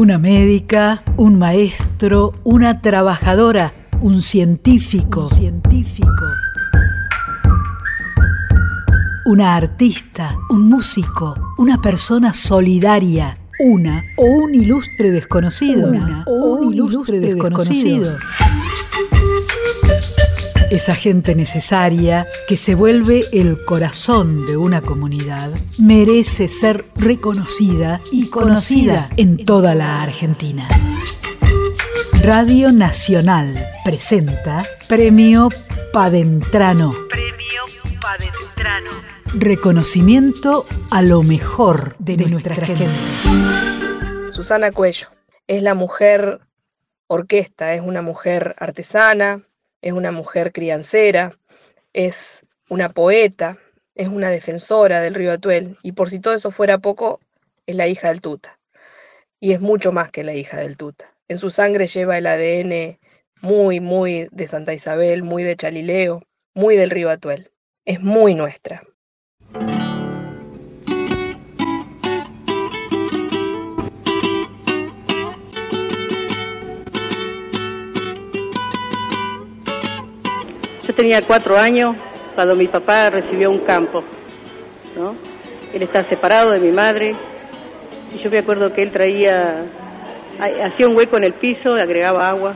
Una médica, un maestro, una trabajadora, un científico, científico. Una artista, un músico, una persona solidaria, una o un ilustre desconocido, una o un ilustre desconocido. Esa gente necesaria que se vuelve el corazón de una comunidad merece ser reconocida y conocida en toda la Argentina. Radio Nacional presenta Premio Padentrano. Premio Padentrano. Reconocimiento a lo mejor de, nuestra, gente. Susana Cuello es la mujer orquesta, es una mujer artesana, es una mujer criancera, es una poeta, es una defensora del río Atuel y por si todo eso fuera poco, es la hija del Tuta. Y es mucho más que la hija del Tuta. En su sangre lleva el ADN muy, muy de Santa Isabel, muy de Chalileo, muy del río Atuel. Es muy nuestra. Tenía cuatro años cuando mi papá recibió un campo. Él está separado de mi madre y yo me acuerdo que él traía, hacía un hueco en el piso, agregaba agua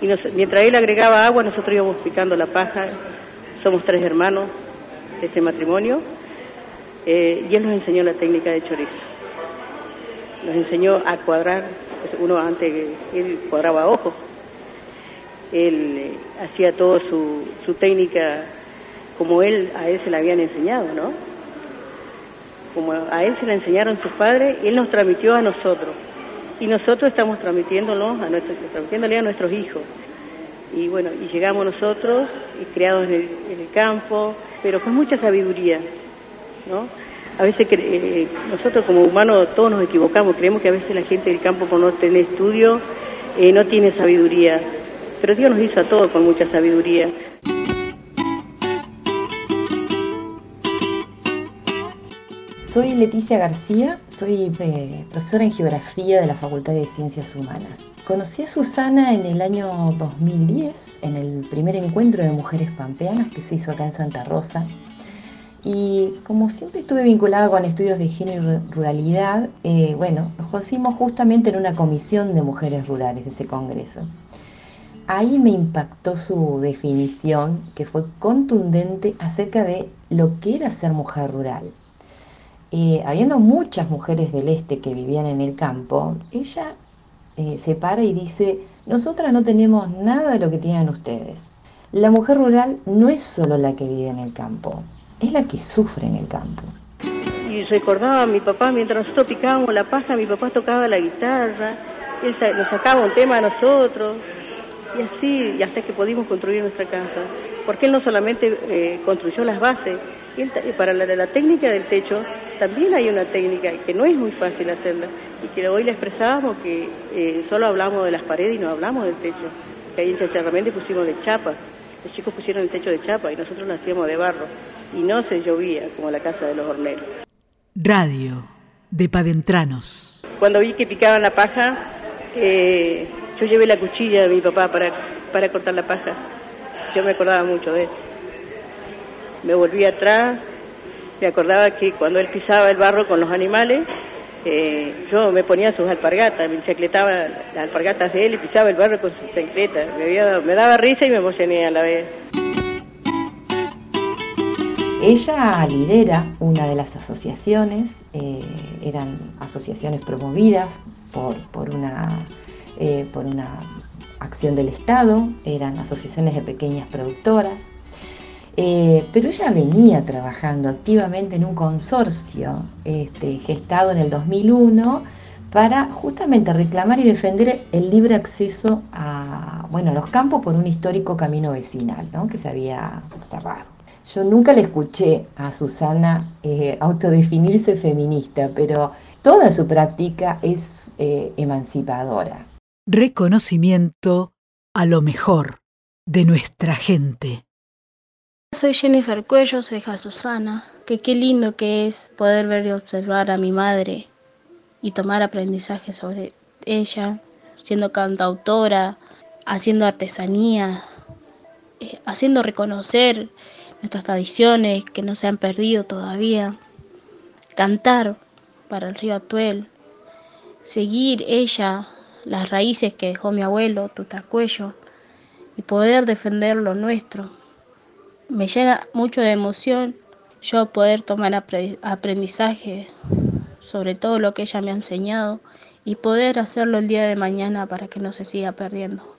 y mientras él agregaba agua nosotros íbamos picando la paja. Somos tres hermanos de ese matrimonio eh, y él nos enseñó la técnica de chorizo. Nos enseñó a cuadrar, uno antes él cuadraba ojos él eh, hacía toda su, su técnica como él a él se la habían enseñado, ¿no? Como a él se la enseñaron sus padres, él nos transmitió a nosotros. Y nosotros estamos transmitiéndolo a nuestros, transmitiéndole a nuestros hijos. Y bueno, y llegamos nosotros, criados en el, en el campo, pero con mucha sabiduría, ¿no? A veces eh, nosotros como humanos todos nos equivocamos, creemos que a veces la gente del campo por no tener estudio eh, no tiene sabiduría pero Dios nos hizo a todos con mucha sabiduría. Soy Leticia García, soy eh, profesora en Geografía de la Facultad de Ciencias Humanas. Conocí a Susana en el año 2010, en el primer encuentro de mujeres pampeanas que se hizo acá en Santa Rosa. Y como siempre estuve vinculada con estudios de género y ruralidad, eh, bueno, nos conocimos justamente en una comisión de mujeres rurales de ese congreso ahí me impactó su definición, que fue contundente acerca de lo que era ser mujer rural. Eh, habiendo muchas mujeres del este que vivían en el campo, ella eh, se para y dice, nosotras no tenemos nada de lo que tienen ustedes. La mujer rural no es solo la que vive en el campo, es la que sufre en el campo. Y recordaba a mi papá, mientras nosotros picábamos la paja, mi papá tocaba la guitarra, él nos sacaba un tema a nosotros, y así, y hasta que pudimos construir nuestra casa. Porque él no solamente eh, construyó las bases, y para la, la, técnica del techo también hay una técnica que no es muy fácil hacerla y que hoy le expresábamos que eh, solo hablamos de las paredes y no hablamos del techo. Que ahí realmente pusimos de chapa. Los chicos pusieron el techo de chapa y nosotros lo hacíamos de barro. Y no se llovía como la casa de los horneros. Radio de Padentranos. Cuando vi que picaban la paja, eh, yo llevé la cuchilla de mi papá para, para cortar la paja. Yo me acordaba mucho de él. Me volví atrás, me acordaba que cuando él pisaba el barro con los animales, eh, yo me ponía sus alpargatas, me chacletaba las alpargatas de él y pisaba el barro con sus chancletas. Me, me daba risa y me emocioné a la vez. Ella lidera una de las asociaciones, eh, eran asociaciones promovidas por, por una eh, por una acción del Estado, eran asociaciones de pequeñas productoras, eh, pero ella venía trabajando activamente en un consorcio este, gestado en el 2001 para justamente reclamar y defender el libre acceso a, bueno, los campos por un histórico camino vecinal que se había cerrado. Yo nunca le escuché a Susana eh, autodefinirse feminista, pero toda su práctica es emancipadora reconocimiento a lo mejor de nuestra gente. Soy Jennifer Cuello, soy hija Susana, que qué lindo que es poder ver y observar a mi madre y tomar aprendizaje sobre ella, siendo cantautora, haciendo artesanía, eh, haciendo reconocer nuestras tradiciones que no se han perdido todavía, cantar para el río Atuel, seguir ella las raíces que dejó mi abuelo, Tutacuello, y poder defender lo nuestro. Me llena mucho de emoción yo poder tomar aprendizaje sobre todo lo que ella me ha enseñado y poder hacerlo el día de mañana para que no se siga perdiendo.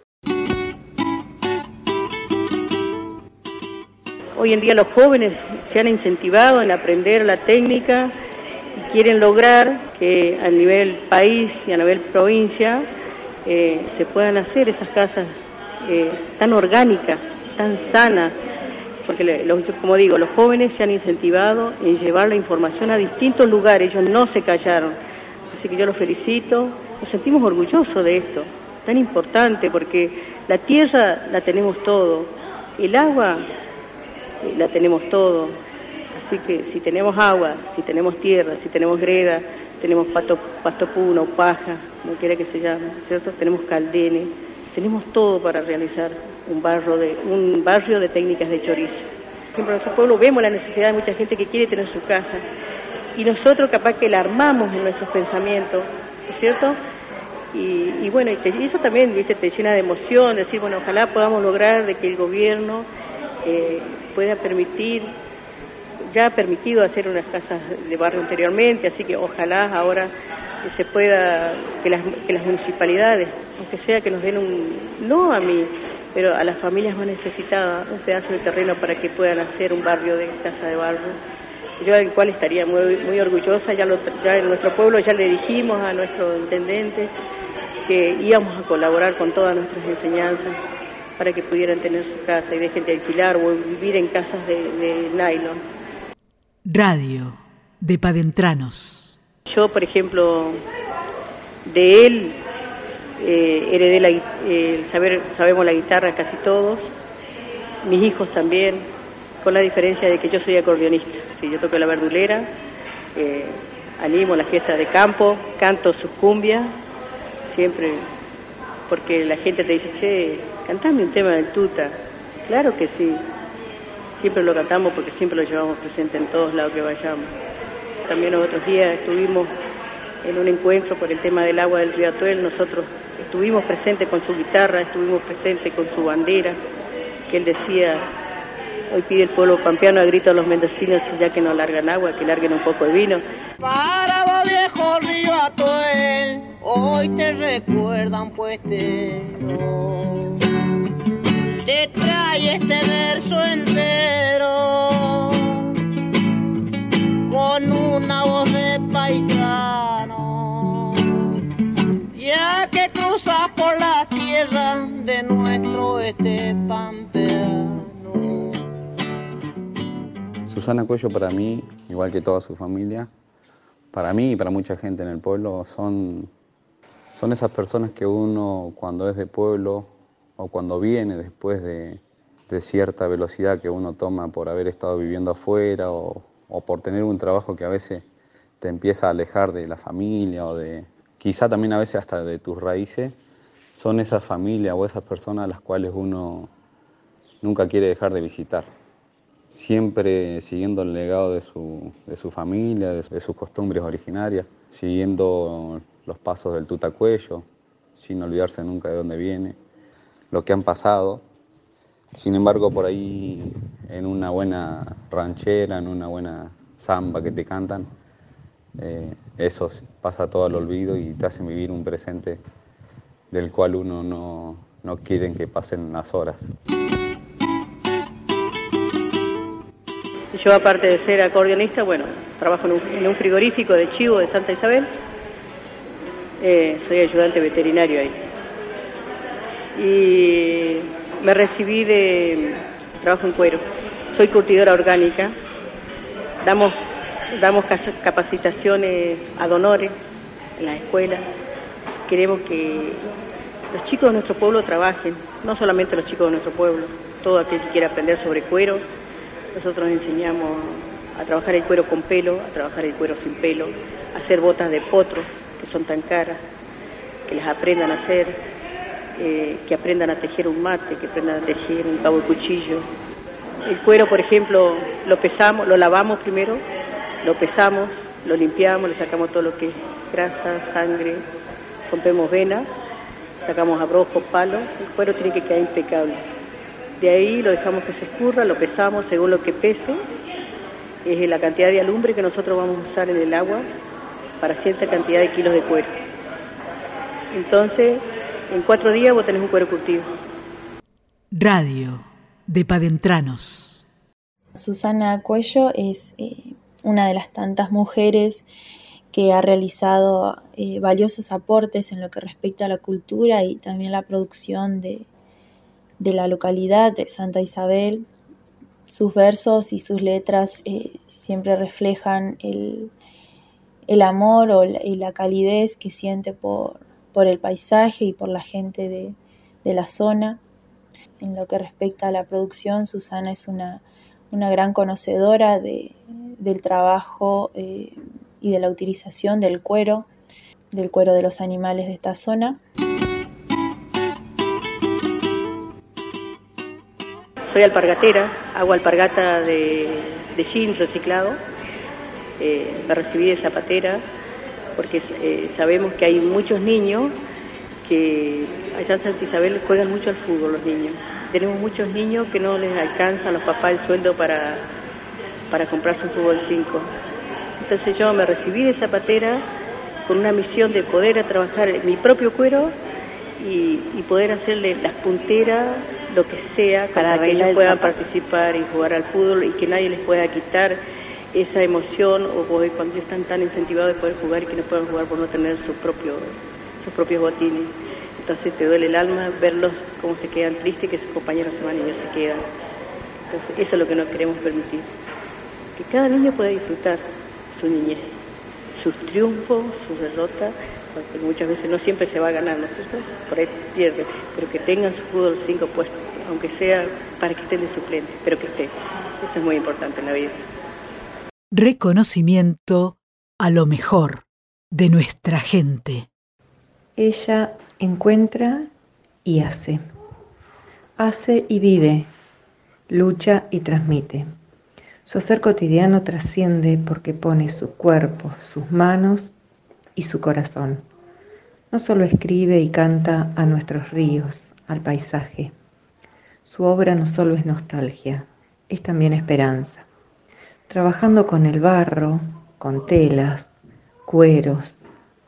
Hoy en día los jóvenes se han incentivado en aprender la técnica quieren lograr que a nivel país y a nivel provincia eh, se puedan hacer esas casas eh, tan orgánicas, tan sanas, porque como digo, los jóvenes se han incentivado en llevar la información a distintos lugares, ellos no se callaron. Así que yo los felicito, nos sentimos orgullosos de esto, tan importante, porque la tierra la tenemos todo, el agua eh, la tenemos todo. Así que si tenemos agua, si tenemos tierra, si tenemos greda, tenemos pasto, pasto paja, como quiera que se llame, ¿cierto? Tenemos caldenes, tenemos todo para realizar un barrio de, un barrio de técnicas de chorizo. Por ejemplo, en nuestro pueblo vemos la necesidad de mucha gente que quiere tener su casa y nosotros capaz que la armamos en nuestros pensamientos, ¿es cierto? Y, bueno, y, eso también ¿viste? te llena de emoción, decir, bueno, ojalá podamos lograr de que el gobierno eh, pueda permitir, ya ha permitido hacer unas casas de barrio anteriormente, así que ojalá ahora se pueda, que las, que las municipalidades, aunque sea que nos den un, no a mí, pero a las familias más necesitadas un pedazo de terreno para que puedan hacer un barrio de casa de barrio. Yo del cual estaría muy, orgullosa, ya, lo, ya en nuestro pueblo ya le dijimos a nuestro intendente que íbamos a colaborar con todas nuestras enseñanzas para que pudieran tener su casa y dejen de alquilar o vivir en casas de, de nylon. Radio de Padentranos. Yo, por ejemplo, de él eh, heredé la, eh, saber, sabemos la guitarra casi todos, mis hijos también, con la diferencia de que yo soy acordeonista, yo toco la verdulera, eh, animo la fiesta de campo, canto sus cumbias, siempre, porque la gente te dice, che, cantame un tema del tuta, claro que sí, siempre lo cantamos porque siempre lo llevamos presente en todos lados que vayamos. También otros días estuvimos en un encuentro por el tema del agua del río Atuel, nosotros estuvimos presentes con su guitarra, estuvimos presentes con su bandera, que él decía, hoy pide el pueblo pampeano a grito a los mendocinos, ya que no largan agua, que larguen un poco de vino. Para vos viejo río Atuel, hoy te recuerdan puestero, te trae este verso entero, con una voz de paisano ya que cruza por la tierra de nuestro este pampeano. Susana Cuello para mí, igual que toda su familia, para mí y para mucha gente en el pueblo, son, son esas personas que uno cuando es de pueblo o cuando viene después de, de cierta velocidad que uno toma por haber estado viviendo afuera o, o por tener un trabajo que a veces te empieza a alejar de la familia o de, quizá también a veces hasta de tus raíces, son esas familias o esas personas las cuales uno nunca quiere dejar de visitar. Siempre siguiendo el legado de su, de su familia, de, sus costumbres originarias, siguiendo los pasos del tutacuello, sin olvidarse nunca de dónde viene, lo que han pasado. Sin embargo, por ahí en una buena ranchera, en una buena samba que te cantan, eh, eso pasa todo al olvido y te hacen vivir un presente del cual uno no, no quiere que pasen las horas. Yo aparte de ser acordeonista, bueno, trabajo en un, frigorífico de chivo de Santa Isabel, eh, soy ayudante veterinario ahí. Y me recibí de trabajo en cuero, soy curtidora orgánica, damos damos capacitaciones a donores en las escuelas. Queremos que los chicos de nuestro pueblo trabajen, no solamente los chicos de nuestro pueblo, todo aquel que quiera aprender sobre cuero. Nosotros enseñamos a trabajar el cuero con pelo, a trabajar el cuero sin pelo, a hacer botas de potro, que son tan caras. que les aprendan a hacer, eh, que aprendan a tejer un mate, que aprendan a tejer un cabo de cuchillo. El cuero, por ejemplo, lo pesamos, lo lavamos primero, lo pesamos, lo limpiamos, le sacamos todo lo que es grasa, sangre, rompemos venas, sacamos abrojo, palo, el cuero tiene que quedar impecable. De ahí lo dejamos que se escurra, lo pesamos según lo que pese, es la cantidad de alumbre que nosotros vamos a usar en el agua para cierta cantidad de kilos de cuero. Entonces, en cuatro días vos tenés un cuero curtido. Radio de Padentranos. Susana Cuello es eh, una de las tantas mujeres que ha realizado eh, valiosos aportes en lo que respecta a la cultura y también la producción de, la localidad de Santa Isabel. Sus versos y sus letras eh, siempre reflejan el, amor o y la calidez que siente por, el paisaje y por la gente de, la zona. En lo que respecta a la producción, Susana es una, gran conocedora del trabajo eh, y de la utilización del cuero, del cuero de los animales de esta zona. Soy alpargatera, hago alpargata de, de jeans reciclado. Eh, me recibí de zapatera porque eh, sabemos que hay muchos niños que allá en Santa Isabel juegan mucho al fútbol los niños. Tenemos muchos niños que no les alcanza a los papás el sueldo para, para comprarse un fútbol 5 entonces yo me recibí de zapatera con una misión de poder trabajar mi propio cuero y, poder hacerle las punteras, lo que sea, para que ellos puedan participar y jugar al fútbol y que nadie les pueda quitar esa emoción o cuando están tan incentivados de poder jugar y que no puedan jugar por no tener su propio, sus propios botines. Entonces te duele el alma verlos cómo se quedan tristes que sus compañeros se van y ellos se quedan. Entonces eso es lo que no queremos permitir. Que cada niño pueda disfrutar su niñez, sus triunfos, sus derrotas, porque muchas veces no siempre se va a ganar, ¿no Por ahí pierde, pero que tengan su fútbol 5 puestos, aunque sea para que estén de suplente, pero que esté. Eso es muy importante en la vida. Reconocimiento a lo mejor de nuestra gente. Ella encuentra y hace. Hace y vive, lucha y transmite. Su hacer cotidiano trasciende porque pone su cuerpo, sus manos y su corazón. No solo escribe y canta a nuestros ríos, al paisaje. Su obra no solo es nostalgia, es también esperanza. Trabajando con el barro, con telas, cueros,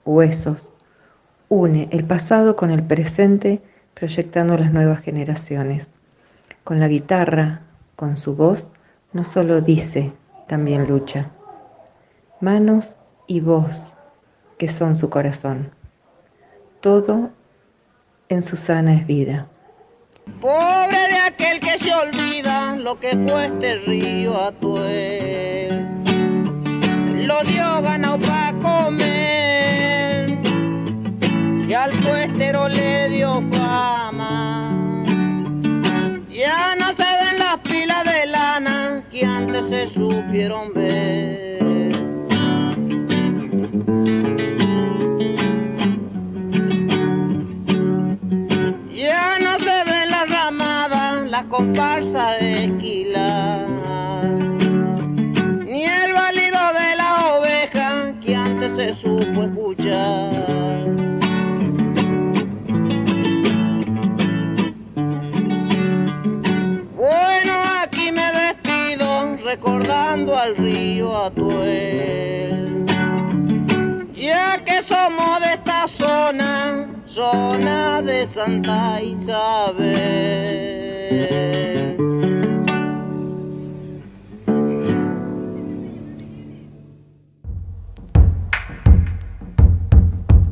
huesos, une el pasado con el presente proyectando las nuevas generaciones. Con la guitarra, con su voz, no solo dice, también lucha. Manos y voz, que son su corazón. Todo en Susana es vida. Pobre de aquel que se olvida lo que fue este río a Atuel. Supieron ver. Ya no se ven las ramadas, las comparsas de esquila, ni el válido de la oveja que antes se supo escuchar. Al río Atuel. Ya que somos de esta zona, zona de Santa Isabel.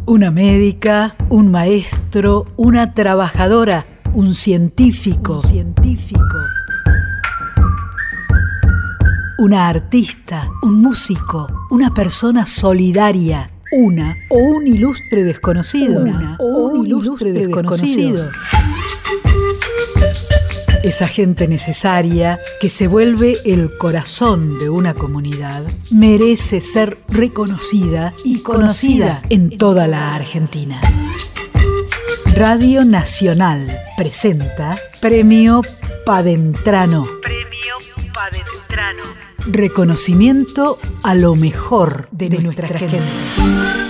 Una médica, un maestro, una trabajadora, un científico, un científico una artista, un músico, una persona solidaria, una o un ilustre desconocido, una o un ilustre desconocido. Esa gente necesaria que se vuelve el corazón de una comunidad merece ser reconocida y conocida en toda la Argentina. Radio Nacional presenta Premio Padentrano. Reconocimiento a lo mejor de, nuestra, gente.